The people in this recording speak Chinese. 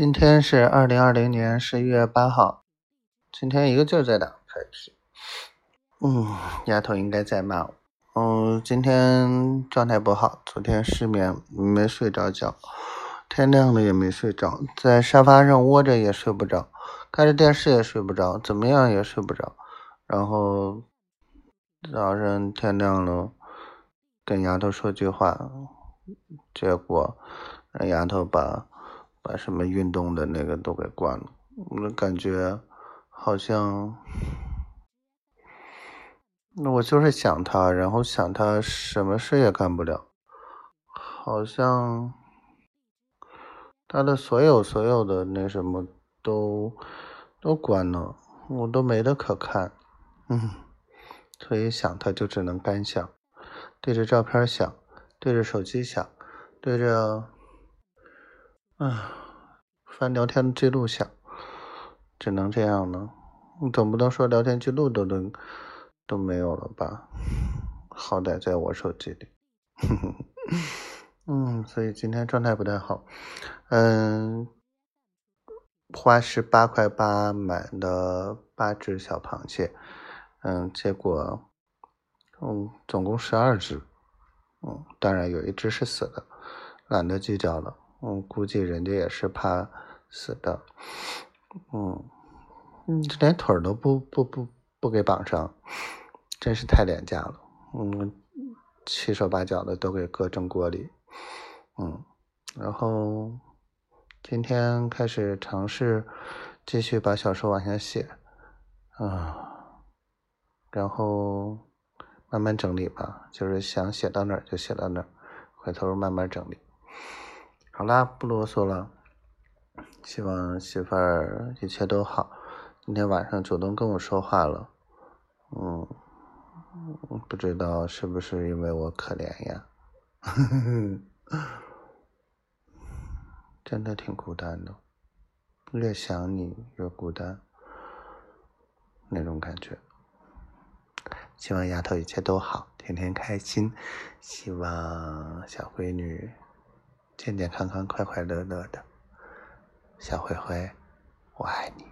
今天是二零二零年十一月八号，今天一个劲儿在打快题。嗯，丫头应该在骂我。嗯，今天状态不好，昨天失眠没睡着觉，天亮了也没睡着，在沙发上窝着也睡不着，看着电视也睡不着，怎么样也睡不着。然后早上天亮了，跟丫头说句话，结果让丫头把把什么运动的那个都给关了，我感觉好像。那我就是想他，然后想他什么事也干不了，好像他的所有所有的那什么都都关了，我都没得可看，嗯，所以想他就只能干想，对着照片想，对着手机想，对着啊翻聊天记录想，只能这样了。你总不能说聊天记录都能。都没有了吧？好歹在我手机里，嗯，所以今天状态不太好。嗯，花十八块八买的八只小螃蟹，嗯，结果，嗯，总共十二只，嗯，当然有一只是死的，懒得计较了。嗯，估计人家也是怕死的，嗯，嗯，连腿都不不不不给绑上。真是太廉价了，嗯，七手八脚的都给搁蒸锅里，嗯，然后今天开始尝试继续把小说往下写，啊，然后慢慢整理吧，就是想写到哪儿就写到哪儿，回头慢慢整理。好啦，不啰嗦了，希望媳妇儿一切都好。今天晚上主动跟我说话了，嗯。不知道是不是因为我可怜呀？真的挺孤单的，越想你越孤单，那种感觉。希望丫头一切都好，天天开心。希望小闺女健健康康、快快乐乐的。小灰灰，我爱你。